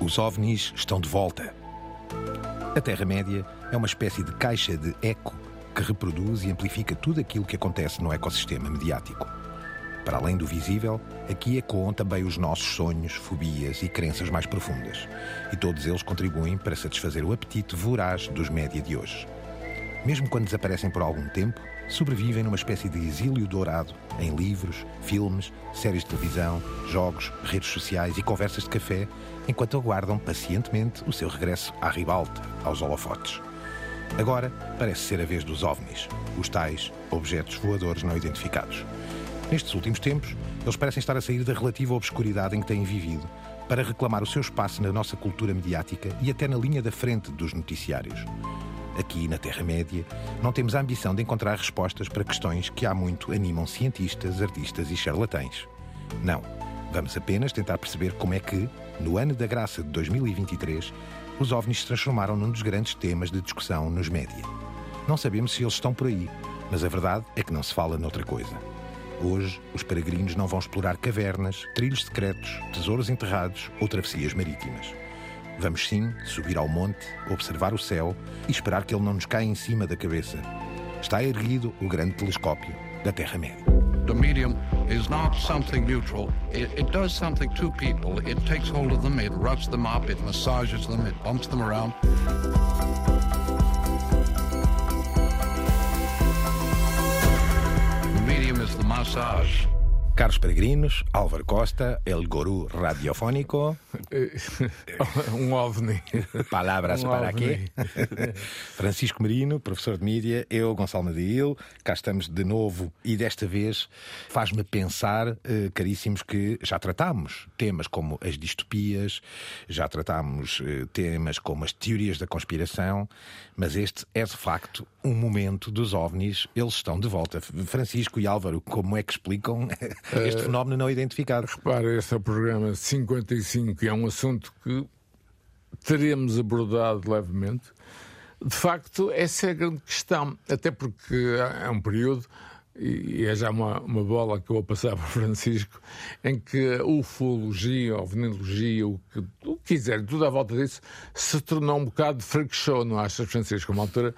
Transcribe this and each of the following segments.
Os ovnis estão de volta. A Terra-média é uma espécie de caixa de eco que reproduz e amplifica tudo aquilo que acontece no ecossistema mediático. Para além do visível, aqui ecoam também os nossos sonhos, fobias e crenças mais profundas. E todos eles contribuem para satisfazer o apetite voraz dos média de hoje. Mesmo quando desaparecem por algum tempo, sobrevivem numa espécie de exílio dourado em livros, filmes, séries de televisão, jogos, redes sociais e conversas de café, enquanto aguardam pacientemente o seu regresso à ribalta, aos holofotes. Agora parece ser a vez dos ovnis, os tais objetos voadores não identificados. Nestes últimos tempos, eles parecem estar a sair da relativa obscuridade em que têm vivido para reclamar o seu espaço na nossa cultura mediática e até na linha da frente dos noticiários. Aqui na Terra-média, não temos a ambição de encontrar respostas para questões que há muito animam cientistas, artistas e charlatães. Não. Vamos apenas tentar perceber como é que, no ano da graça de 2023, os OVNIs se transformaram num dos grandes temas de discussão nos média. Não sabemos se eles estão por aí, mas a verdade é que não se fala noutra coisa. Hoje, os peregrinos não vão explorar cavernas, trilhos secretos, tesouros enterrados ou travessias marítimas. Vamos sim subir ao monte, observar o céu e esperar que ele não nos caia em cima da cabeça. Está erguido o grande telescópio da Terra-média. The medium is not something neutral. It, it does something to people. It takes hold of them, it roughs them up, it massages them, it bumps them around. The medium is the massage. Caros peregrinos, Álvaro Costa, el gurú radiofónico. um ovni. Palavras Um para ovni. quê? Francisco Merino, professor de mídia, eu, Gonçalo Madail, cá estamos de novo e desta vez faz-me pensar, eh, caríssimos, que já tratámos temas como as distopias, já tratámos eh, temas como as teorias da conspiração, mas este é de facto um momento dos ovnis, eles estão de volta. Francisco e Álvaro, como é que explicam este fenómeno não identificado? Repara, este é o programa 55 e é um assunto que teremos abordado levemente. De facto, essa é a grande questão, até porque é um período, e é já uma, uma bola que eu vou passar para o Francisco, em que a ufologia, a ovniologia, o que, o que quiser, tudo à volta disso, se tornou um bocado de freak show, não achas, Francisco? Uma altura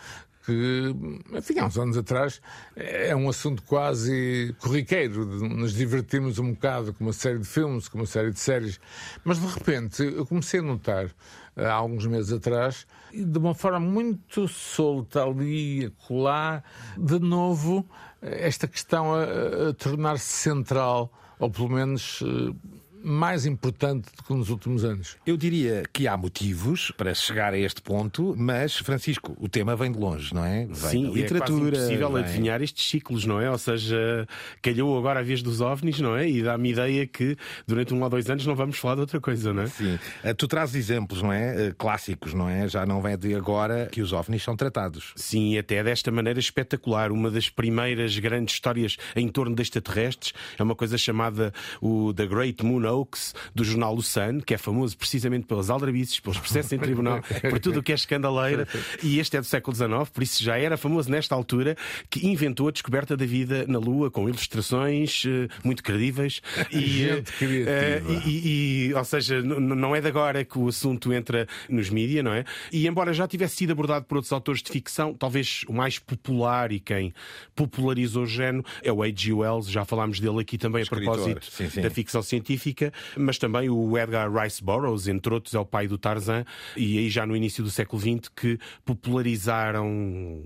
que, enfim, há uns anos atrás, é um assunto quase corriqueiro, nos divertirmos um bocado com uma série de filmes, com uma série de séries. Mas, de repente, eu comecei a notar, há alguns meses atrás, de uma forma muito solta ali, acolá, de novo, esta questão a, a tornar-se central, ou pelo menos eh, mais importante do que nos últimos anos. Eu diria que há motivos para chegar a este ponto, mas, Francisco, o tema vem de longe, não é? Vem Sim, da e é quase literatura. impossível vem- adivinhar estes ciclos, não é? Ou seja, calhou agora a vez dos ovnis, não é? E dá-me ideia que durante um ou dois anos não vamos falar de outra coisa, não é? Sim. Eh, Tu trazes exemplos, não é? Eh, Clássicos, não é? Já não é de agora que os ovnis são tratados. Sim, e até desta maneira espetacular. Uma das primeiras grandes histórias em torno de extraterrestres é uma coisa chamada o The Great Moon Hoax, do jornal O Sun, que é famoso precisamente pelas aldrabices, pelos processos em tribunal, por tudo o que é escandaleira. E este é do século XIX, por isso já era famoso nesta altura, que inventou a descoberta da vida na Lua, com ilustrações eh, muito credíveis. E, eh, e, e- ou seja, não é de agora que o assunto entra nos mídia, não é? E embora já tivesse sido abordado por outros autores de ficção, talvez o mais popular e quem popularizou o género é o H.G. Wells, já falámos dele aqui também a propósito sim, sim. da ficção científica, mas também o Edgar Rice Burroughs, entre outros, é o pai do Tarzan, e aí já no início do século XX que popularizaram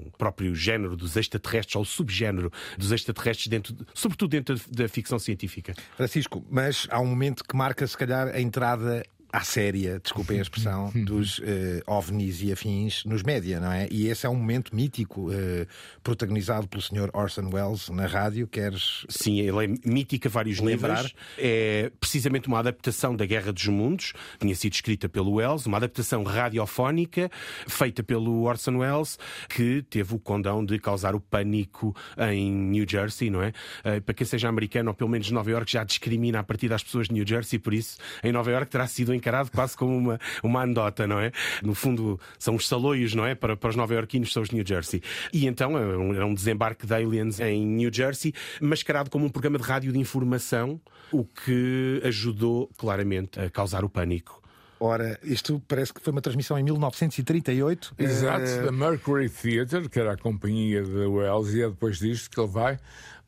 o próprio género dos extraterrestres, ou subgénero dos extraterrestres, dentro, de- sobretudo dentro da ficção científica. Francisco, mas há um momento que marca, se calhar, a entrada à séria, desculpem a expressão, dos eh, ovnis e afins nos média, não é? E esse é um momento mítico, eh, protagonizado pelo Sr. Orson Welles na rádio. Queres Sim, ele é mítica a vários Lembrar? níveis. É precisamente uma adaptação da Guerra dos Mundos, tinha sido escrita pelo Wells, uma adaptação radiofónica feita pelo Orson Welles, que teve o condão de causar o pânico em New Jersey, não é? Eh, Para quem seja americano, ou pelo menos Nova York, já discrimina a partir das pessoas de New Jersey, por isso em Nova York terá sido encarado quase como uma, uma anedota, não é? No fundo, são os saloios, não é? Para, para os nova-iorquinos são os New Jersey. E então era um, era um desembarque de aliens em New Jersey, mascarado como um programa de rádio de informação, o que ajudou claramente a causar o pânico. Ora, isto parece que foi uma transmissão em 1938. Exato, Eh, da Mercury Theatre, que era a companhia de Wells, e é depois disto que ele vai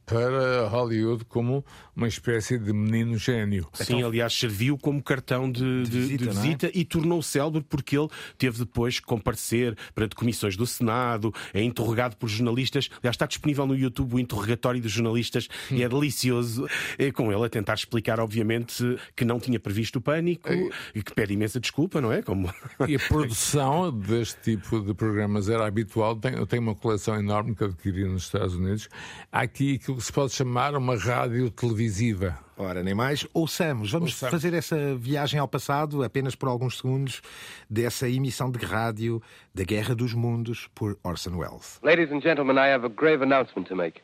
para Hollywood como uma espécie de menino gênio. Sim, aliás, serviu como cartão de, de- de visita, visita, não é? e tornou-se célebre porque ele teve depois que comparecer perante comissões do Senado, é interrogado por jornalistas. Aliás, está disponível no YouTube o interrogatório dos jornalistas e é delicioso. É com ele a tentar explicar, obviamente, que não tinha previsto o pânico e que pede imensa desculpa, não é? Como... E a produção deste tipo de programas era habitual. Tenho- Eu tenho uma coleção enorme que adquiri nos Estados Unidos. Há aqui aquilo que se pode chamar uma rádio televisiva. Ora, nem mais. Ouçamos, vamos Ouçamos. fazer essa viagem ao passado, apenas por alguns segundos, dessa emissão de rádio da Guerra dos Mundos por Orson Welles. Ladies and gentlemen, I have a grave announcement to make.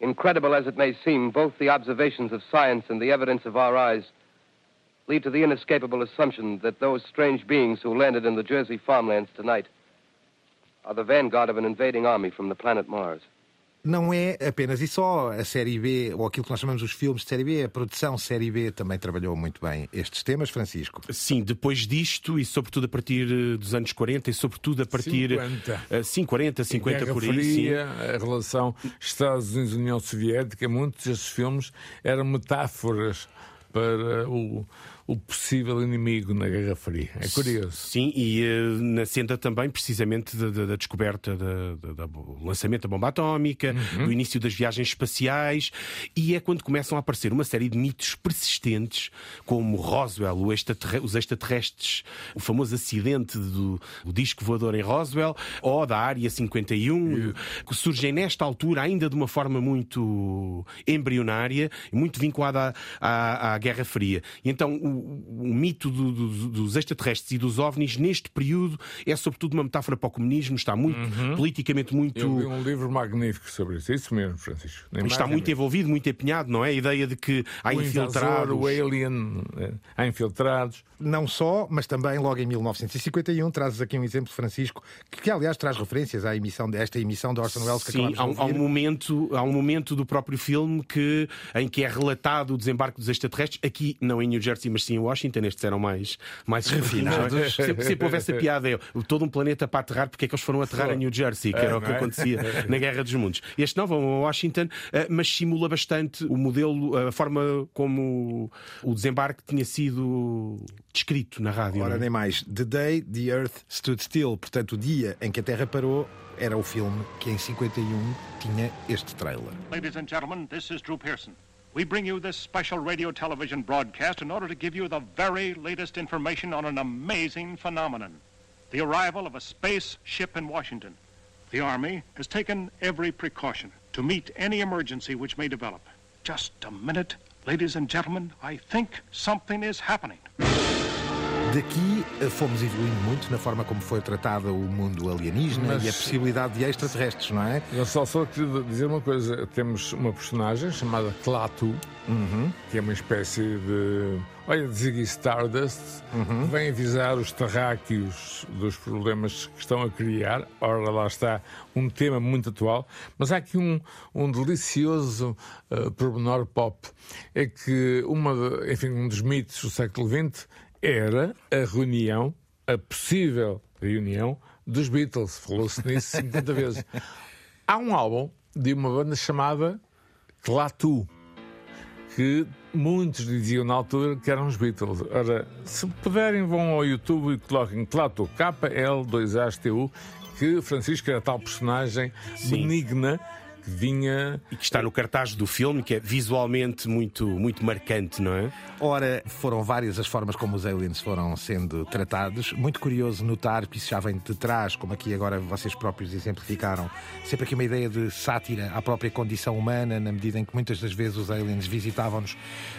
Incredible as it may seem, both the observations of science and the evidence of our eyes lead to the inescapable assumption that those strange beings who landed in the Jersey farmlands tonight are the vanguard of an invading army from the planet Mars. Não é apenas e só a série B, ou aquilo que nós chamamos os filmes de série B, a produção série B também trabalhou muito bem estes temas, Francisco. Sim, depois disto, e sobretudo a partir eh, dos anos 40, e sobretudo a partir. 50. eh, Sim, 40, 50 Guerra por aí. Sim. A relação Estados Unidos-União Soviética, muitos desses filmes eram metáforas para o, o possível inimigo na Guerra Fria. É curioso. Sim, e eh, na senda também, precisamente, da, da- da descoberta do lançamento da bomba atómica, Uhum. do início das viagens espaciais, e é quando começam a aparecer uma série de mitos persistentes, como Roswell, extraterre- os extraterrestres, o famoso acidente do disco voador em Roswell, ou da Área 51, que surgem nesta altura ainda de uma forma muito embrionária, muito vinculada à, à- à Guerra Fria. E então o, o mito do- do- dos extraterrestres e dos ovnis neste período é sobretudo uma metáfora para o comunismo, está muito politicamente muito Eu li um livro magnífico sobre isso. É isso mesmo, Francisco. Nem está muito menos. envolvido. muito empenhado, não é? A ideia de que há O invasor, infiltrados. o alien, eh, há infiltrados. Não só, mas também logo em 1951, trazes aqui um exemplo, Francisco, que, que, aliás traz referências à emissão desta emissão de Orson Welles que Sim, há, um- há um momento, há um momento do próprio filme que, em que é relatado o desembarque dos extraterrestres, aqui não em New Jersey, mas sim em Washington, estes eram mais, mais refinados. sempre, sempre houve essa piada, é, todo um planeta para aterrar, porque é que eles foram aterrar em New Jersey, que era o que é? acontecia na Guerra dos Mundos. Este não, vão a Washington, eh, mas simula bastante o modelo, a forma como o desembarque tinha sido descrito na rádio. Ora, é? nem mais. The Day the Earth Stood Still, portanto, o dia em que a Terra parou, era o filme que em 51 tinha este trailer. Ladies and gentlemen, this is Drew Pearson. We bring you this special radio television broadcast in order to give you the very latest information on an amazing phenomenon the arrival of a space ship in Washington. The Army has taken every precaution to meet any emergency which may develop. Just a minute, ladies and gentlemen, I think something is happening. Daqui eh, fomos evoluindo muito na forma como foi tratada o mundo alienígena Mas- e a possibilidade de extraterrestres, não é? Eu só só queria dizer uma coisa. Temos uma personagem chamada Klaatu, que é uma espécie de. Olha, Ziggy Stardust, que vem avisar os terráqueos dos problemas que estão a criar. Ora, lá está um tema muito atual. Mas há aqui um, um delicioso uh, pormenor pop. É que uma, enfim, um dos mitos do século XX era a reunião, a possível reunião dos Beatles. Falou-se nisso 50 vezes. Há um álbum de uma banda chamada Klaatu, que muitos diziam na altura que eram os Beatles. Ora, se puderem, vão ao YouTube e coloquem Klaatu, K-L-2-A-S-T-U, que Francisco era tal personagem Sim. benigna que vinha. E que está no cartaz do filme, que é visualmente muito, muito marcante, não é? Ora, foram várias as formas como os aliens foram sendo tratados. Muito curioso notar que isso já vem de trás, como aqui agora vocês próprios exemplificaram. Sempre aqui uma ideia de sátira à própria condição humana, na medida em que muitas das vezes os aliens visitavam-nos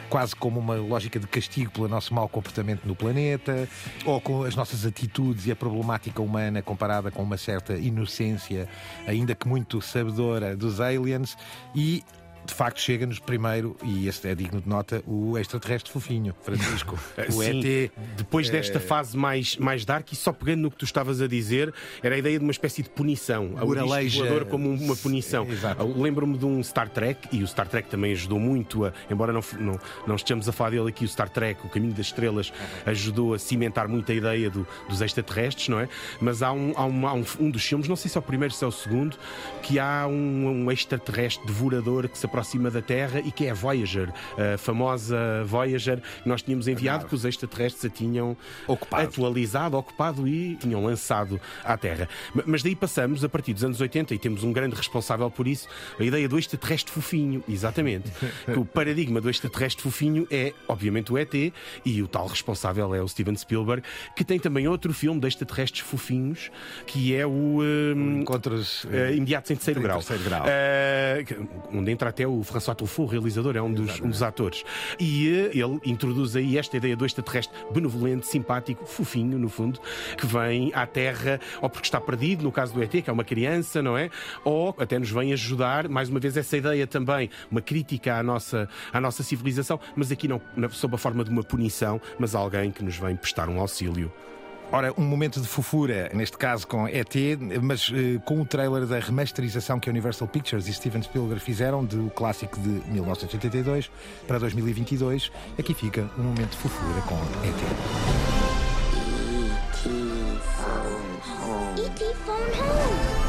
quase como uma lógica de castigo pelo nosso mau comportamento no planeta, ou com as nossas atitudes e a problemática humana comparada com uma certa inocência, ainda que muito sabedora dos aliens. E de facto chega-nos primeiro, e esse é digno de nota, o extraterrestre fofinho, Francisco. o Sim, ET. Depois é- desta fase mais, mais dark, e só pegando no que tu estavas a dizer, era a ideia de uma espécie de punição. Moraleja. voador como uma punição. Lembro-me de um Star Trek, e o Star Trek também ajudou muito a, embora não, não, não estejamos a falar dele aqui, o Star Trek, o Caminho das Estrelas, ajudou a cimentar muito a ideia do- dos extraterrestres, não é? Mas há, um, há, um, há um, um dos filmes, não sei se é o primeiro, se é o segundo, que há um, um extraterrestre devorador que se aproxima da Terra e que é a Voyager, a famosa Voyager, que nós tínhamos enviado, que os extraterrestres a tinham Ocupado. atualizado, ocupado e tinham lançado à Terra. Ma- Mas daí passamos, a partir dos anos 80, e temos um grande responsável por isso, a ideia do extraterrestre fofinho, exatamente. o paradigma do extraterrestre fofinho é, obviamente, o ET, e o tal responsável é o Steven Spielberg, que tem também outro filme de extraterrestres fofinhos, que é o. hum, Encontros. eh, imediatos em terceiro grau. terceiro grau. Que- onde entra até o François Truffaut, o realizador, é um dos, um dos atores. E eh, ele introduz aí esta ideia do extraterrestre benevolente, simpático, fofinho, no fundo, que vem à Terra, ou porque está perdido, no caso do ET, que é uma criança, não é? Ou até nos vem ajudar, mais uma vez, essa ideia também, uma crítica à nossa, à nossa civilização, mas aqui não sob a forma de uma punição, mas alguém que nos vem prestar um auxílio. Ora, um momento de fofura, neste caso com ET, mas eh, com o trailer da remasterização que a Universal Pictures e Steven Spielberg fizeram do clássico de 1982 para 2022, aqui fica um momento de fofura com ET. E.T. phone home.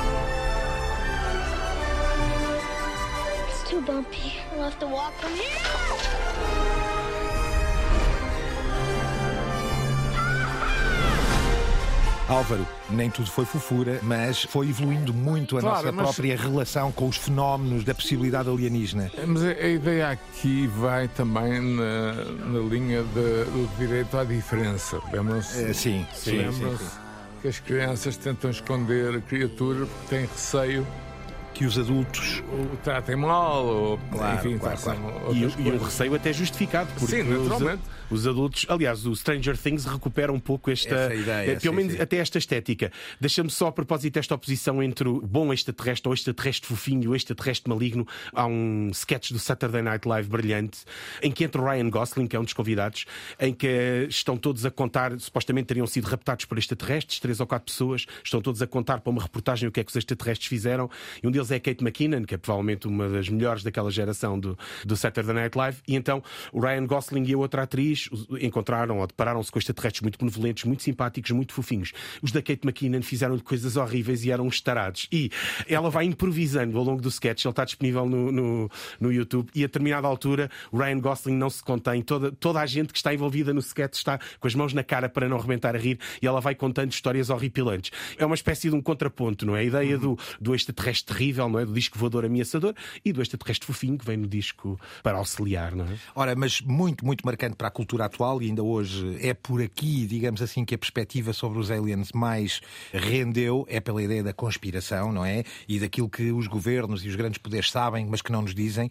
It's too bumpy. We'll have to walk from here. Álvaro, nem tudo foi fofura, mas foi evoluindo muito a Claro, nossa mas- própria relação com os fenómenos da possibilidade alienígena. Mas a, a ideia aqui vai também na, na linha de- do direito à diferença. Lembram-se? Eh, sim, sim, sim, sim. que as crianças tentam esconder a criatura porque têm receio Que os adultos. o tratem mal ou Claro, enfim, claro, façam claro. E, e coisas. receio até justificado, porque Sim, naturalmente. os adultos, aliás, o Stranger Things recupera um pouco esta ideia, eh, pelo menos até esta estética. Deixa-me só a propósito desta oposição entre o bom extraterrestre ou extraterrestre fofinho e o extraterrestre maligno. Há um sketch do Saturday Night Live brilhante em que entra o Ryan Gosling, que é um dos convidados, em que estão todos a contar, supostamente teriam sido raptados por extraterrestres, três ou quatro pessoas, estão todos a contar para uma reportagem o que é que os extraterrestres fizeram. E um deles é a Kate McKinnon, que é provavelmente uma das melhores daquela geração do, do Saturday Night Live. E então o Ryan Gosling e a outra atriz os- encontraram ou depararam-se com extraterrestres muito benevolentes, muito simpáticos, muito fofinhos. Os da Kate McKinnon fizeram-lhe coisas horríveis e eram uns. E ela vai improvisando ao longo do sketch, ele está disponível no, no, no YouTube. E a determinada altura, Ryan Gosling não se contém, toda, toda a gente que está envolvida no sketch está com as mãos na cara para não rebentar a rir e ela vai contando histórias horripilantes. É uma espécie de um contraponto, não é? A ideia do, do extraterrestre terrível, não é? Do disco voador ameaçador e do extraterrestre fofinho que vem no disco para auxiliar, não é? Ora, mas muito, muito marcante para a cultura atual e ainda hoje é por aqui, digamos assim, que a perspectiva sobre os aliens mais rendeu, é pela ideia da conspiração, não é? E daquilo que os governos e os grandes poderes sabem, mas que não nos dizem.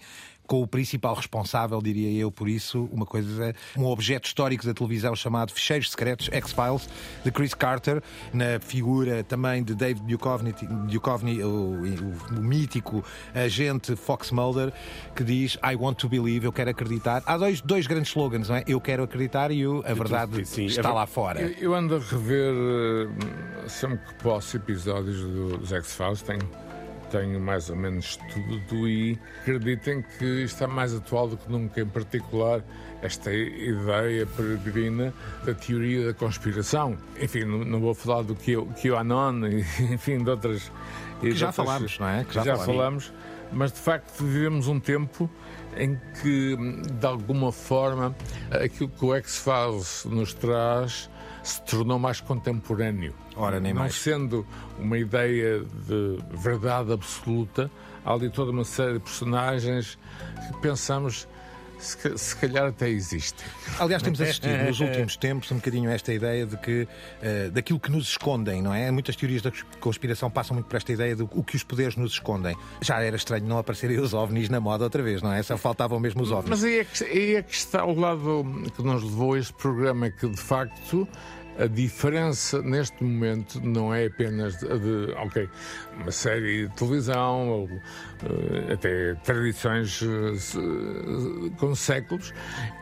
Com o principal responsável, diria eu, por isso, uma coisa, um objeto histórico da televisão chamado Ficheiros Secretos, X-Files, de Chris Carter, na figura também de David Duchovny, Duchovny o, o- o mítico agente Fox Mulder, que diz I want to believe, eu quero acreditar. Há dois, dois grandes slogans, não é? Eu quero acreditar e o, a verdade sim, está é lá fora. Eu, eu ando a rever eh, sempre que posso episódios do- dos X-Files, tenho, tenho mais ou menos tudo e acreditem que está mais atual do que nunca, em particular esta ideia peregrina da teoria da conspiração. Enfim, não, não vou falar do QAnon e enfim, de outras. Que já outras- falámos, não é? Que já já falámos. falamos, mas de facto vivemos um tempo em que, de alguma forma, aquilo que o X-Files nos traz se tornou mais contemporâneo. Ora, nem Não mais. sendo uma ideia de verdade absoluta, há ali toda uma série de personagens que pensamos se, se calhar até existem. Aliás, temos assistido nos últimos tempos um bocadinho a esta ideia de que eh, daquilo que nos escondem, não é? Muitas teorias da conspiração passam muito por esta ideia do o que os poderes nos escondem. Já era estranho não aparecerem os ovnis na moda outra vez, não é? Só faltavam mesmo os ovnis. Mas aí é, que, aí é que está o lado que nos levou a este programa, que de facto A diferença neste momento não é apenas de, de ok, uma série de televisão, ou, uh, até tradições uh, com séculos,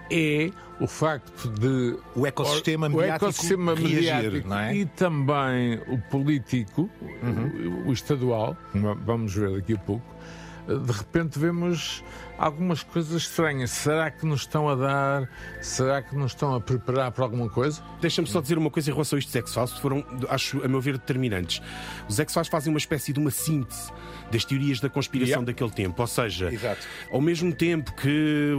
é o facto de o ecossistema o mediático, ecossistema reagir, mediático não é? e também o político, Uhum. o, o estadual, vamos ver daqui a pouco, de repente vemos algumas coisas estranhas. Será que nos estão a dar? Será que nos estão a preparar para alguma coisa? Deixa-me só dizer uma coisa em relação a estes X-Files, que foram, acho, a meu ver, determinantes. Os X-Files fazem uma espécie de uma síntese das teorias da conspiração Yeah. daquele tempo. Ou seja, Exato. ao mesmo tempo que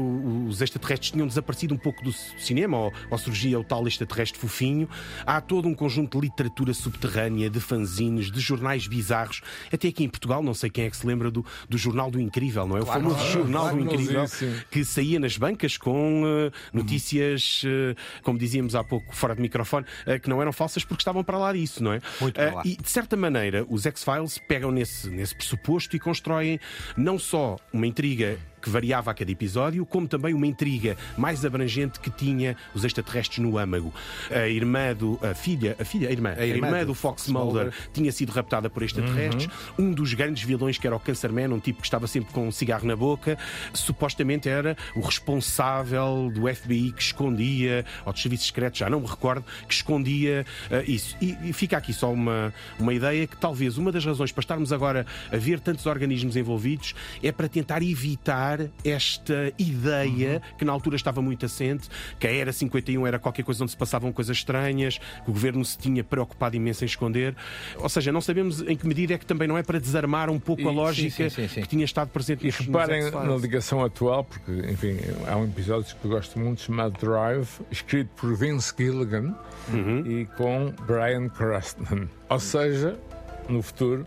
os extraterrestres tinham desaparecido um pouco do cinema, ou, ou surgia o tal extraterrestre fofinho, há todo um conjunto de literatura subterrânea, de fanzines, de jornais bizarros. Até aqui em Portugal, não sei quem é que se lembra do, do Jornal do Incrível, não é? O famoso claro, Jornal Incrível, isso, sim. que saía nas bancas com eh, notícias, eh, como dizíamos há pouco, fora de microfone, eh, que não eram falsas porque estavam para lá disso, não é? Muito para lá. E, de certa maneira, os X-Files pegam nesse, nesse pressuposto e constroem não só uma intriga que variava a cada episódio, como também uma intriga mais abrangente que tinha os extraterrestres no âmago. A irmã do. A filha, a filha, a irmã, a irmã irmã, do Fox Mulder tinha sido raptada por extraterrestres. Um dos grandes vilões, que era o Cancerman, um tipo que estava sempre com um cigarro na boca, supostamente era o responsável do FBI que escondia, ou dos serviços secretos, já não me recordo, que escondia eh, isso. E, e fica aqui só uma, uma ideia que talvez uma das razões para estarmos agora a ver tantos organismos envolvidos é para tentar evitar esta ideia que na altura estava muito assente, que a Era 51 era qualquer coisa onde se passavam coisas estranhas, que o governo se tinha preocupado imenso em esconder. Ou seja, não sabemos em que medida é que também não é para desarmar um pouco a E- lógica sim, sim, sim, que tinha estado presente E nestes reparem nos na ligação atual, porque, enfim, há um episódio que eu gosto muito chamado Drive, escrito por Vince Gilligan Uhum. e com Brian Cranston. Ou seja, no futuro,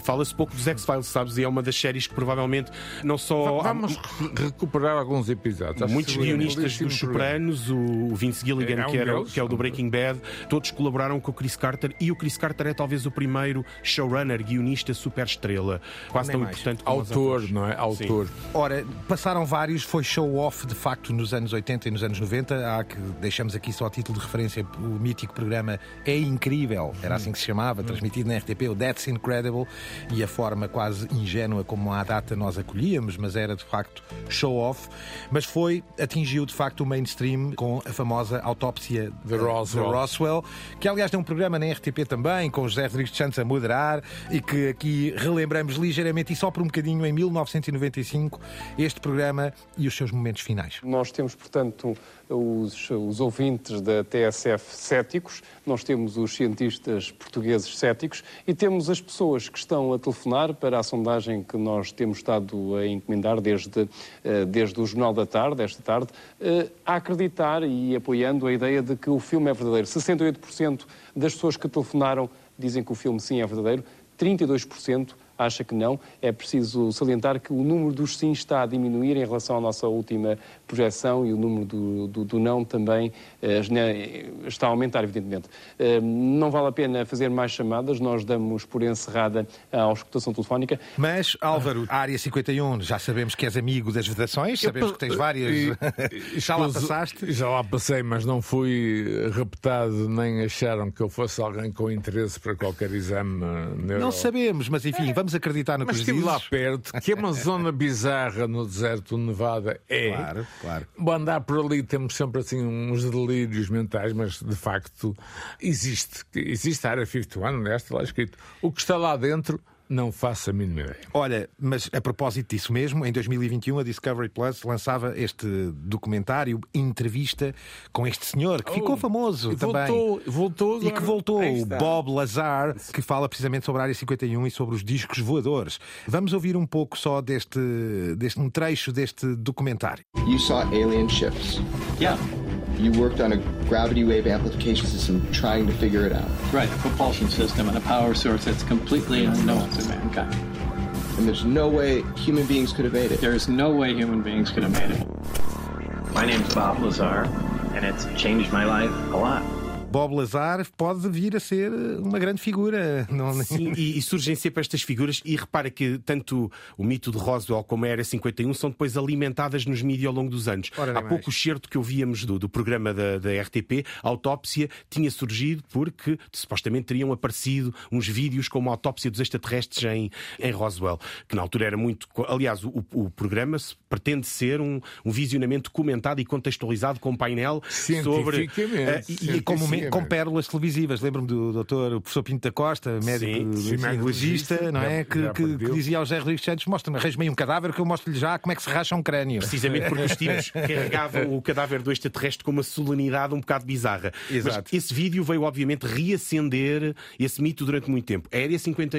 Fala-se pouco dos X-Files, sabes? E é uma das séries que provavelmente não só. há vamos re- recuperar alguns episódios. Acho Muitos guionistas dos. Sopranos, o Vince Gilligan, É um que, era, que é o do Breaking Bad, todos colaboraram com o Chris Carter e o Chris Carter é talvez o primeiro showrunner, guionista super estrela, quase Nem tão mais. importante como Autor, não é? Autor. Ora, passaram vários, foi show-off de facto nos anos 80 e nos anos 90. Há que deixamos aqui só a título de referência o mítico programa É Incrível, era assim que se chamava, transmitido na RTP, o That's Incredible, e a forma quase ingênua como à data nós acolhíamos, mas era de facto show-off. Mas foi, atingiu de facto o mainstream com a famosa autópsia De Roswell. de Roswell, que aliás tem um programa na RTP também, com José Rodrigues Santos a moderar, e que aqui relembramos ligeiramente e só por um bocadinho em 1995 este programa e os seus momentos finais. Nós temos, portanto, os, os ouvintes da TSF céticos, nós temos os cientistas portugueses céticos e temos as pessoas que estão a telefonar para a sondagem que nós temos estado a encomendar desde, eh, desde o Jornal da Tarde, esta tarde, eh, a acreditar e apoiando a ideia de que o filme é verdadeiro. 68% das pessoas que telefonaram dizem que o filme sim é verdadeiro, 32% acha que não. É preciso salientar que o número dos sim está a diminuir em relação à nossa última projeção e o número do, do- do não também né, está a aumentar, evidentemente. Eh, não vale a pena fazer mais chamadas, nós damos por encerrada a auscultação telefónica. Mas, Álvaro, a Área 51, já sabemos que és amigo das vedações, sabemos que tens várias. E- já lá passaste? Já lá passei, mas não fui raptado, nem acharam que eu fosse alguém com interesse para qualquer exame eh, neuro... Não sabemos, mas enfim, vamos acreditar no que Mas lá perto, que é uma zona bizarra no deserto de Nevada. É. Claro, claro. Bom, andar por ali temos sempre assim uns delírios mentais, mas de facto existe. Existe a área 51, né? está lá escrito. O que está lá dentro, não faço a mínima ideia. Olha, mas a propósito disso mesmo, em 2021 a Discovery Plus lançava este documentário, entrevista com este senhor, que ficou Oh, famoso e também. voltou, voltou E que voltou, o. Bob Lazar, que fala precisamente sobre a Área 51 e sobre os discos voadores. Vamos ouvir um pouco só deste, deste um trecho deste documentário. You saw alien ships. Yeah, You worked on a gravity wave amplification system trying to figure it out. right. A propulsion system and a power source that's completely unknown to mankind. And there's no way human beings could have made it. There is no way human beings could have made it. My name's Bob Lazar, and it's changed my life a lot. Bob Lazar pode vir a ser uma grande figura. Não... Sim, e, e, surgem sempre estas figuras, e repara que tanto o mito de Roswell como a Era 51 são depois alimentadas nos mídias ao longo dos anos. Ora, Há pouco o certo que ouvíamos do, do programa da, da, RTP, a autópsia, tinha surgido porque supostamente teriam aparecido uns vídeos como a autópsia dos extraterrestres em, em Roswell, que na altura era muito. Aliás, o, o programa pretende ser um, um visionamento comentado e contextualizado com um painel sobre. Uh, e, e como, com pérolas televisivas. Lembro-me do doutor, o professor Pinto da Costa, médico sim, não é? que, que, que, dizia ao José Rodrigues Santos: mostra-me, arranje-me um cadáver que eu mostro-lhe já como é que se racha um crânio. Precisamente porque os tipos carregavam o cadáver do extraterrestre com uma solenidade um bocado bizarra. Exato. Mas esse vídeo veio, obviamente, reacender esse mito durante muito tempo. A Área, 50,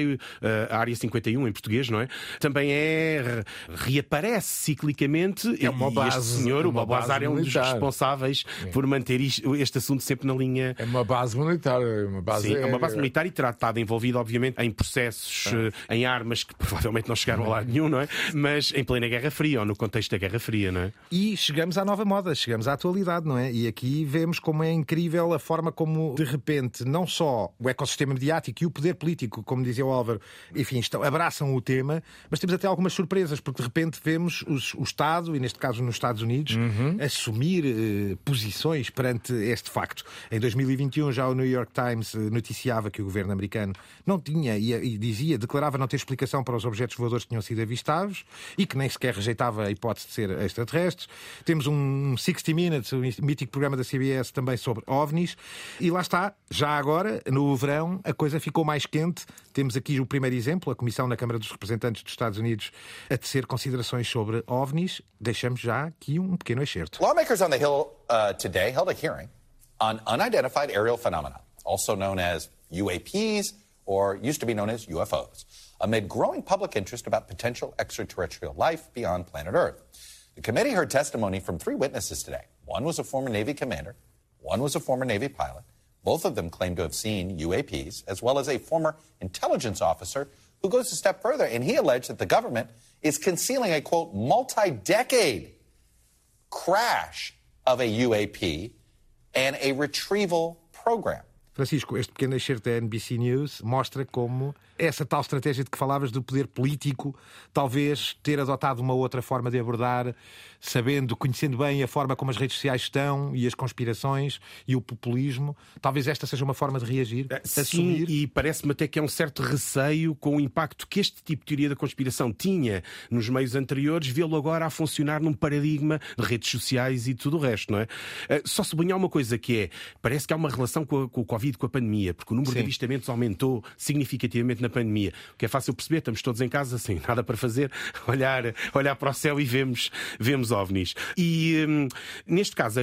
a Área 51, em português, não é? Também é. reaparece ciclicamente. É uma base, e este senhor, é o Babazar, é um dos responsáveis é. por manter isto, este assunto sempre na linha. É uma base militar. É uma base, Sim, é uma base militar e terá estado envolvido, obviamente, em processos, ah. em armas que provavelmente não chegaram a lado nenhum, não é? Mas em plena Guerra Fria, ou no contexto da Guerra Fria, não é? E chegamos à nova moda, chegamos à atualidade, não é? E aqui vemos como é incrível a forma como, de repente, não só o ecossistema mediático e o poder político, como dizia o Álvaro, enfim, estão, abraçam o tema, mas temos até algumas surpresas, porque de repente vemos os, o Estado, e neste caso nos Estados Unidos, uhum. assumir eh, posições perante este facto. Em 2021, já o New York Times eh, noticiava que o governo americano não tinha, e, e dizia, declarava não ter explicação para os objetos voadores que tinham sido avistados e que nem sequer rejeitava a hipótese de ser extraterrestres. Temos um 60 Minutes, um mítico programa da CBS também sobre OVNIs. E lá está, já agora, no verão, a coisa ficou mais quente. Temos aqui o primeiro exemplo, a Comissão na Câmara dos Representantes dos Estados Unidos a tecer considerações sobre OVNIs. Deixamos já aqui um pequeno excerto. Lawmakers on the Hill uh, today held a hearing on unidentified aerial phenomena, also known as UAPs or used to be known as UFOs, amid growing public interest about potential extraterrestrial life beyond planet Earth. The committee heard testimony from three witnesses today. One was a former Navy commander, one was a former Navy pilot. Both of them claim to have seen UAPs, as well as a former intelligence officer who goes a step further, and he alleged that the government is concealing a quote multi decade crash of a UAP and a retrieval program. Francisco, este pequeno excerto da NBC News mostra como essa tal estratégia de que falavas do poder político, talvez ter adotado uma outra forma de abordar, sabendo, conhecendo bem a forma como as redes sociais estão e as conspirações e o populismo, talvez esta seja uma forma de reagir, eh, Sim, assumir. e parece-me até que é um certo receio com o impacto que este tipo de teoria da conspiração tinha nos meios anteriores, vê-lo agora a funcionar num paradigma de redes sociais e tudo o resto, não é? Eh, só sublinhar uma coisa que é, parece que há uma relação com, a, com o Covid, com a pandemia, porque o número Sim. de avistamentos aumentou significativamente na pandemia. O que é fácil perceber, estamos todos em casa, sem nada para fazer, olhar, olhar para o céu e vemos, vemos ovnis. E hum, neste caso,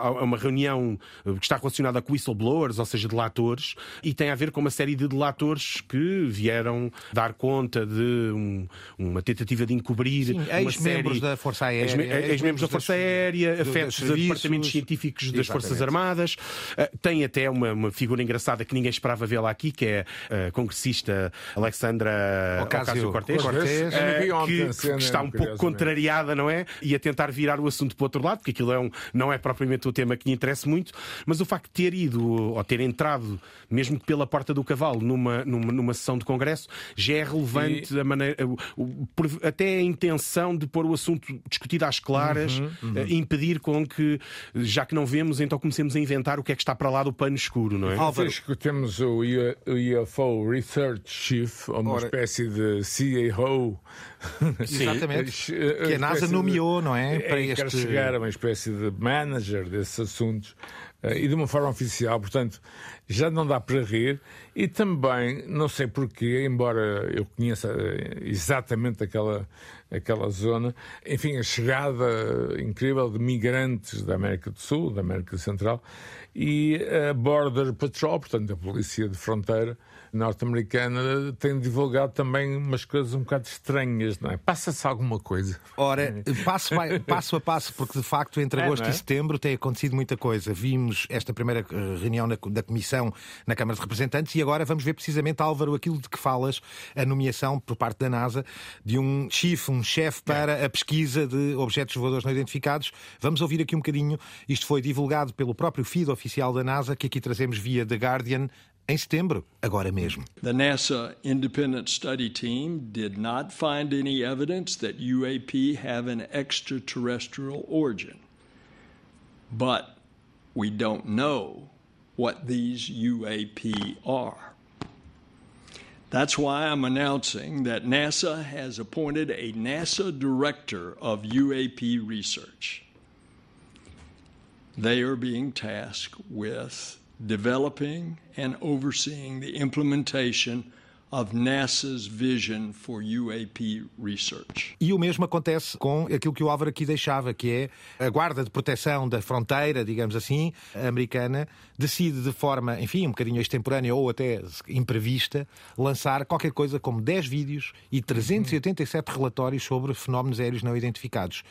há uma reunião que está relacionada com whistleblowers, ou seja, delatores, e tem a ver com uma série de delatores que vieram dar conta de um, uma tentativa de encobrir Sim, ex-membros da Força Aérea, ex-membros da Força Aérea, afetos de departamentos científicos das Exatamente. Forças Armadas. Uh, tem até uma, uma, figura engraçada que ninguém esperava vê-la aqui, que é a congressista Alexandra Ocasio-Cortez, uh, que, que, está um pouco contrariada, não é? E a tentar virar o assunto para o outro lado, porque aquilo é um, não é propriamente o tema que lhe interessa muito, mas o facto de ter ido ou ter entrado, mesmo que pela porta do cavalo, numa, numa, numa sessão de congresso, já é relevante e... a maneira, até a intenção de pôr o assunto discutido às claras, uhum, uhum. Uh, impedir com que, já que não vemos, então comecemos a inventar o que é que está para lá do pano escuro, não é? Álvaro, temos o UFO Research Chief, ou uma Ora... espécie de CEO. Exatamente. que a NASA nomeou, não é? Para é, este... chegar a uma espécie de manager desses assuntos e de uma forma oficial, portanto, já não dá para rir. E também, não sei porquê, embora eu conheça eh, exatamente aquela, aquela zona, enfim, a chegada incrível de migrantes da América do Sul, da América Central, e a Border Patrol, portanto, a Polícia de Fronteira, norte-americana tem divulgado também umas coisas um bocado estranhas, não é? Passa-se alguma coisa. Ora, passo, passo a passo, porque de facto entre é, agosto é? e setembro tem acontecido muita coisa. Vimos esta primeira eh, reunião na, da Comissão na Câmara de Representantes e agora vamos ver precisamente, Álvaro, aquilo de que falas, a nomeação por parte da NASA de um chief, um chefe para a pesquisa de objetos voadores não identificados. Vamos ouvir aqui um bocadinho. Isto foi divulgado pelo próprio feed oficial da NASA, que aqui trazemos via The Guardian, em setembro, agora mesmo. The NASA Independent Study Team did not find any evidence that UAP have an extraterrestrial origin. But we don't know what these UAP are. That's why I'm announcing that NASA has appointed a NASA Director of UAP Research. They are being tasked with developing and overseeing the implementation of NASA's vision for UAP research. E o mesmo acontece com aquilo que o Álvaro aqui deixava, que é a Guarda de Proteção da Fronteira, digamos assim, americana, decide de forma, enfim, um bocadinho extemporânea ou até imprevista, lançar qualquer coisa como 10 vídeos e 387 relatórios sobre fenómenos aéreos não identificados.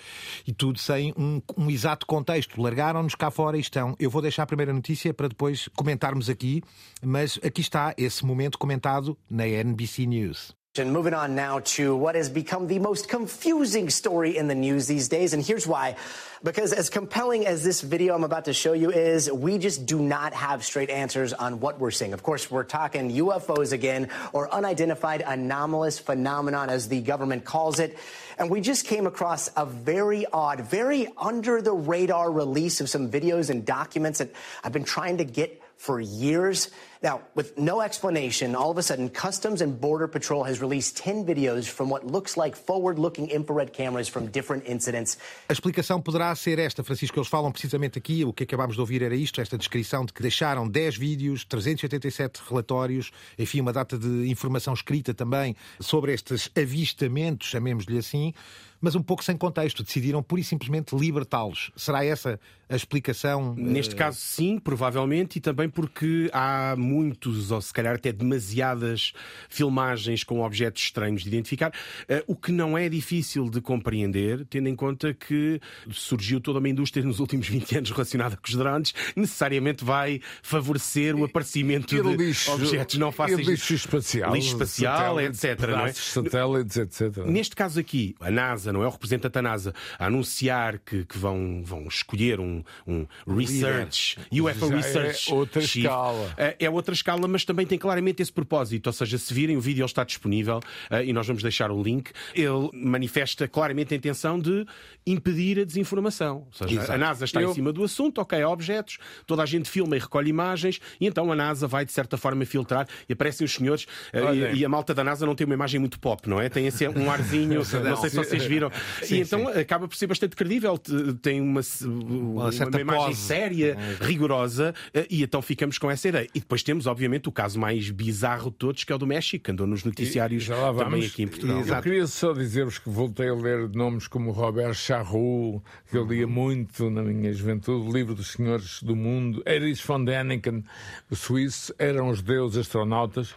E tudo sem um, um exato contexto. Largaram-nos cá fora e estão. Eu vou deixar a primeira notícia para depois comentarmos aqui, mas aqui está esse momento comentado na NBC News. And moving on now to what has become the most confusing story in the news these days. And here's why. Because as compelling as this video I'm about to show you is, we just do not have straight answers on what we're seeing. Of course, we're talking UFOs again, or unidentified anomalous phenomenon, as the government calls it. And we just came across a very odd, very under the radar release of some videos and documents that I've been trying to get for years. Now, with no explanation, all of a sudden, Customs and Border Patrol has released 10 videos from what looks like forward looking infrared cameras from different incidents. A explicação poderá ser esta, Francisco. Eles falam precisamente aqui, o que acabámos de ouvir era isto, esta descrição de que deixaram 10 vídeos, 387 relatórios, enfim, uma data de informação escrita também sobre estes avistamentos, chamemos-lhe assim, mas um pouco sem contexto. Decidiram pura e simplesmente libertá-los. Será essa a explicação? Neste caso, sim, provavelmente, e também porque há muitos, ou se calhar até demasiadas, filmagens com objetos estranhos de identificar, eh, o que não é difícil de compreender, tendo em conta que surgiu toda uma indústria nos últimos 20 anos relacionada com os drones, necessariamente vai favorecer o aparecimento E de lixo- objetos não e fáceis. lixo espacial, Lixo espacial, satélites, etc. Não é? satélites, etc. Neste caso aqui, a NASA, não é o representante da NASA, a anunciar que, que vão, vão escolher um, um Research, UFO Já é Research outra Chief. escala. É é outra escala, mas também tem claramente esse propósito. Ou seja, se virem o vídeo, está disponível eh, e nós vamos deixar o link. Ele manifesta claramente a intenção de impedir a desinformação. Ou seja, Exato. a NASA está Eu- em cima do assunto, ok, há objetos, toda a gente filma e recolhe imagens, e então a NASA vai, de certa forma, filtrar e aparecem os senhores. eh, e, e a malta da NASA não tem uma imagem muito pop, não é? Tem esse, um arzinho, não sei se vocês viram. Sim, e então acaba por ser bastante credível. Te- Tem uma, uma, certa imagem pose. séria, rigorosa, eh, e então ficamos com essa ideia. E depois temos, obviamente, o caso mais bizarro de todos, que é o do México, que andou nos noticiários lá também aqui em Portugal. Eu queria só dizer-vos que voltei a ler nomes como Robert Charroux, que eu lia muito na minha juventude, o livro dos Senhores do Mundo, Erich von Däniken, o suíço, eram os deuses astronautas,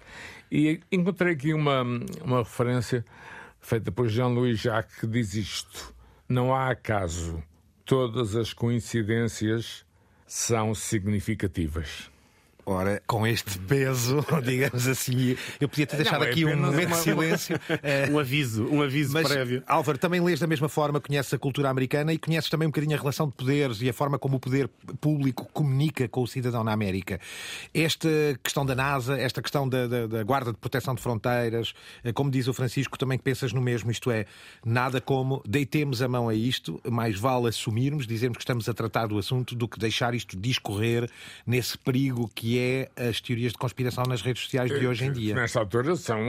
e encontrei aqui uma, uma referência feita por Jean-Louis Jacques que diz isto: Não há acaso, todas as coincidências são significativas. Ora, com este peso, digamos assim, eu podia ter deixado Não, é aqui um momento de silêncio. Um aviso, um aviso Mas, prévio. Álvaro, também lês da mesma forma, conheces a cultura americana e conheces também um bocadinho a relação de poderes e a forma como o poder público comunica com o cidadão na América. Esta questão da NASA, esta questão da, da- da Guarda de Proteção de Fronteiras, eh, como diz o Francisco, também pensas no mesmo, isto é, nada como deitemos a mão a isto, mais vale assumirmos, dizermos que estamos a tratar do assunto do que deixar isto discorrer nesse perigo que é as teorias de conspiração nas redes sociais de hoje em dia. Nesta altura são,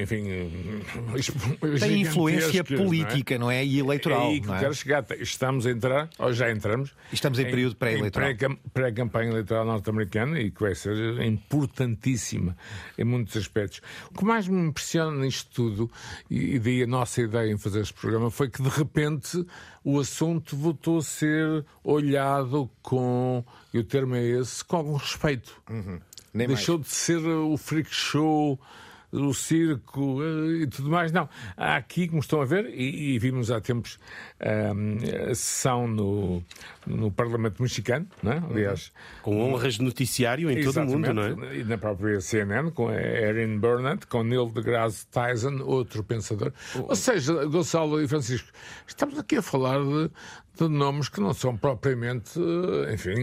enfim. Tem influência gigantescas, não é? política, não é? E eleitoral. É aí que é? quero chegar. Estamos a entrar, ou já entramos. Estamos em período pré-eleitoral. em pré-cam- Pré-campanha eleitoral norte-americana e que vai ser importantíssima em muitos aspectos. O que mais me impressiona nisto tudo, e daí a nossa ideia em fazer este programa, foi que de repente o assunto voltou a ser olhado com, e o termo é esse, com algum respeito. Uhum. Nem mais. Deixou de ser o freak show o circo eh, e tudo mais. Não. Há aqui, como estão a ver, e, e vimos há tempos um, a sessão no, no Parlamento Mexicano, não é? aliás. Com honras de noticiário em todo o mundo, não é? E na própria CNN, com Erin Burnett, com Neil deGrasse Tyson, outro pensador. Ou seja, Gonçalo e Francisco, estamos aqui a falar de, de nomes que não são propriamente, eh, enfim,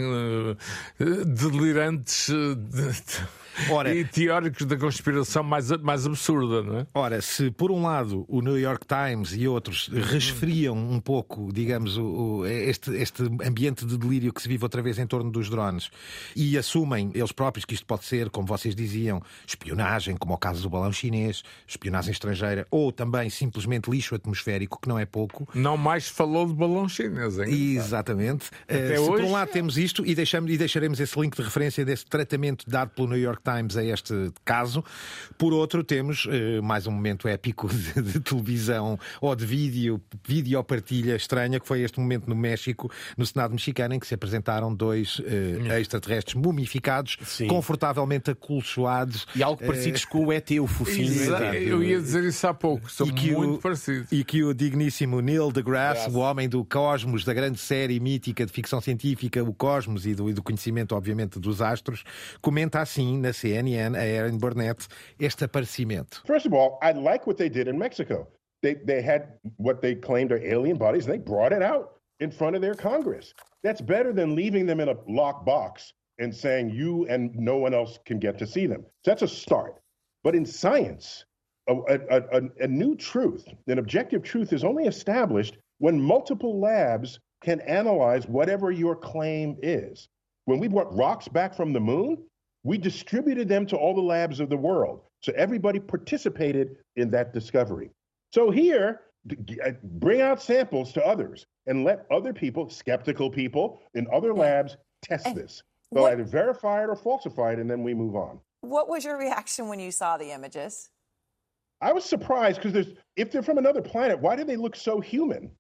eh, delirantes de, Ora, e teóricos da conspiração mais, mais absurda, não é? Ora, se por um lado o New York Times e outros resfriam um pouco, digamos, o, este, este ambiente de delírio que se vive outra vez em torno dos drones e assumem eles próprios que isto pode ser, como vocês diziam, espionagem, como o caso do balão chinês, espionagem estrangeira, ou também simplesmente lixo atmosférico, que não é pouco. Não mais falou de balão chinês, hein? Exatamente. Uh, se hoje... por um lado temos isto e, deixamos, e deixaremos esse link de referência desse tratamento dado pelo New York Times a este caso. Por outro, temos uh, mais um momento épico de, de, televisão ou de vídeo, vídeo partilha estranha, que foi este momento no México, no Senado mexicano, em que se apresentaram dois uh, extraterrestres mumificados, Sim. confortavelmente acolchoados. E algo parecidos uh, com o ET, o fofinho. Eu ia dizer isso há pouco, são muito o, parecidos. E que o digníssimo Neil deGrasse, o homem do Cosmos, da grande série mítica de ficção científica, o Cosmos e do, e do conhecimento, obviamente, dos astros, comenta assim na CNN, a Erin Burnett, este aparecimento. First of all, I like what they did in Mexico. They, they had what they claimed are alien bodies, and they brought it out in front of their Congress. That's better than leaving them in a locked box and saying you and no one else can get to see them. So that's a start. But in science, a, a, a, a new truth, an objective truth, is only established when multiple labs can analyze whatever your claim is. When we brought rocks back from the moon, we distributed them to all the labs of the world. So everybody participated in that discovery. So here, bring out samples to others and let other people, skeptical people in other labs, test this. They'll what, either verify it or falsify it, and then we move on. What was your reaction when you saw the images? I was surprised because there's if they're from another planet, why do they look so human?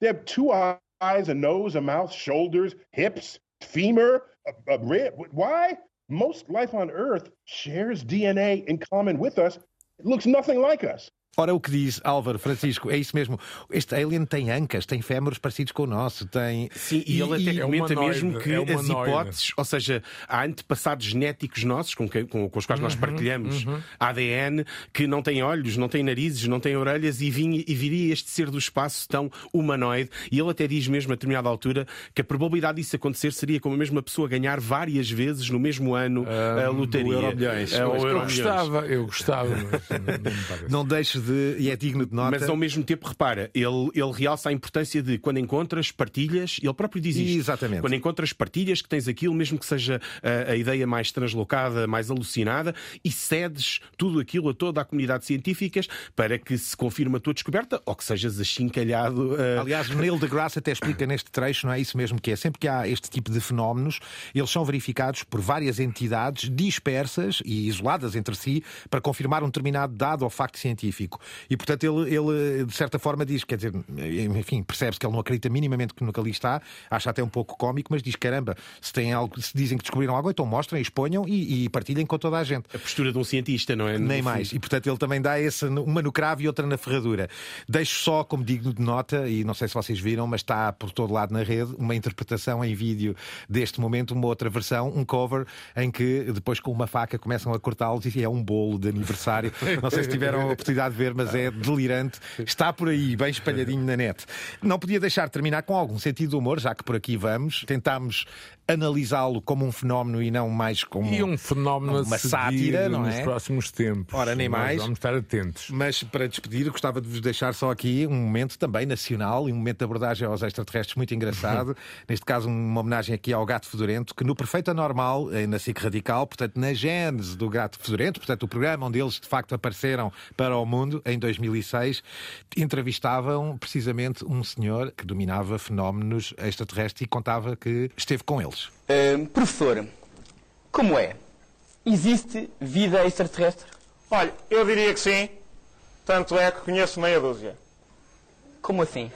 They have two eyes, a nose, a mouth, shoulders, hips, femur, a, a rib. Why? Most life on Earth shares DNA in common with us. It looks nothing like us. Ora, o que diz Álvaro Francisco, é isso mesmo. Este alien tem ancas, tem fémures parecidos com o nosso, tem. Sim, e, e ele até comenta é mesmo que é as hipóteses, ou seja, há antepassados genéticos nossos com, que, com, com os quais uhum, nós partilhamos uhum. ADN, que não têm olhos, não têm narizes, não têm orelhas e, vinha, e viria este ser do espaço tão humanoide. E ele até diz mesmo a determinada altura que a probabilidade disso acontecer seria como a mesma pessoa ganhar várias vezes no mesmo ano um, a lotaria. O Euromilhões. Uh, eu gostava, eu gostava. Mas não, não deixes de, e é digno de nota. Mas ao mesmo tempo, repara, ele, ele realça a importância de quando encontras partilhas, ele próprio diz isto. Exatamente. Quando encontras partilhas que tens aquilo, mesmo que seja a, a ideia mais translocada, mais alucinada, e cedes tudo aquilo a toda a comunidade científica para que se confirme a tua descoberta ou que sejas achincalhado. Uh... Aliás, Neil deGrasse até explica neste trecho, não é isso mesmo que é? Sempre que há este tipo de fenómenos, eles são verificados por várias entidades dispersas e isoladas entre si para confirmar um determinado dado ou facto científico. E, portanto, ele, ele de certa forma diz, quer dizer, enfim, percebe-se que ele não acredita minimamente que nunca ali está, acha até um pouco cómico, mas diz, caramba, se, tem algo, se dizem que descobriram algo, então mostrem, exponham e, e partilhem com toda a gente. A postura de um cientista, não é? Nem mais. E, portanto, ele também dá essa, uma no cravo e outra na ferradura. Deixo só, como digno de nota, e não sei se vocês viram, mas está por todo lado na rede, uma interpretação em vídeo deste momento, uma outra versão, um cover, em que depois com uma faca começam a cortá-los e é um bolo de aniversário. Não sei se tiveram a oportunidade de ver, mas é delirante. Está por aí, bem espalhadinho na net. Não podia deixar de terminar com algum sentido de humor, já que por aqui vamos. Tentámos analisá-lo como um fenómeno e não mais como e um fenómeno uma sátira não é? nos próximos tempos. Ora, nem Nós mais. Vamos estar atentos. Mas para despedir, gostava de vos deixar só aqui um momento também nacional e um momento de abordagem aos extraterrestres muito engraçado. Neste caso, uma homenagem aqui ao Gato Fedorento, que no Perfeito Anormal, eh, na SIC Radical, portanto, na gênese do Gato Fedorento, portanto, o programa onde eles de facto apareceram para o mundo em 2006, entrevistavam precisamente um senhor que dominava fenómenos extraterrestres e contava que esteve com eles. Uh, professor, como é? Existe vida extraterrestre? Olha, eu diria que sim. Tanto é que conheço meia dúzia. Como assim?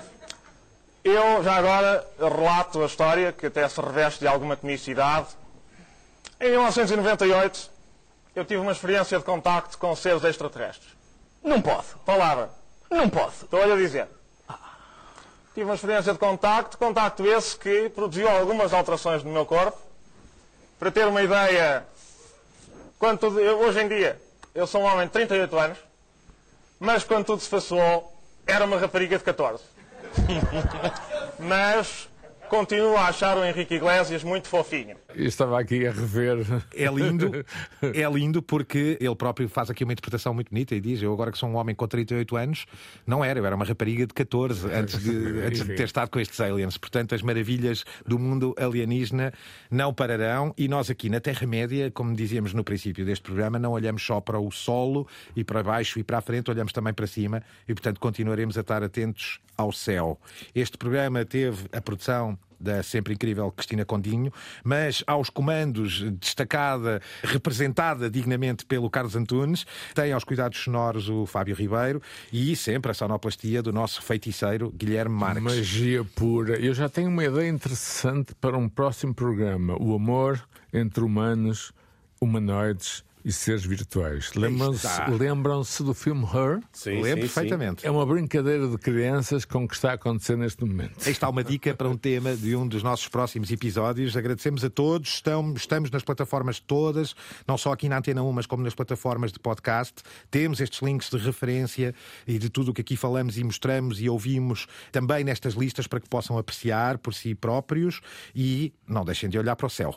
Eu já agora relato a história, que até se reveste de alguma comicidade. Em 1998, eu tive uma experiência de contacto com seres extraterrestres. Não posso. Palavra. Não posso. Estou-lhe a dizer. Tive uma experiência de contacto, contacto esse que produziu algumas alterações no meu corpo. Para ter uma ideia, hoje em dia, eu sou um homem de 38 anos, mas quando tudo se passou, era uma rapariga de 14. mas continuo a achar o Henrique Iglesias muito fofinho. Eu estava aqui a rever. É lindo, é lindo porque ele próprio faz aqui uma interpretação muito bonita e diz: Eu agora que sou um homem com 38 anos, não era, eu era uma rapariga de 14 antes de, antes de ter estado com estes aliens. Portanto, as maravilhas do mundo alienígena não pararão e nós aqui na Terra-média, como dizíamos no princípio deste programa, não olhamos só para o solo e para baixo e para a frente, olhamos também para cima e, portanto, continuaremos a estar atentos ao céu. Este programa teve a produção da sempre incrível Cristina Condinho, mas aos comandos, destacada, representada dignamente pelo Carlos Antunes, tem aos cuidados sonoros o Fábio Ribeiro e sempre a sonoplastia do nosso feiticeiro Guilherme Marques. Magia pura. Eu já tenho uma ideia interessante para um próximo programa: o amor entre humanos, humanoides e seres virtuais. Lembram-se lembram do filme Her? Sim, Lembro sim, perfeitamente. É uma brincadeira de crianças com o que está a acontecer neste momento. Aí está uma dica para um tema de um dos nossos próximos episódios. Agradecemos a todos. Estamos, estamos nas plataformas todas, não só aqui na Antena 1, mas como nas plataformas de podcast. Temos estes links de referência e de tudo o que aqui falamos e mostramos e ouvimos também nestas listas para que possam apreciar por si próprios e não deixem de olhar para o céu.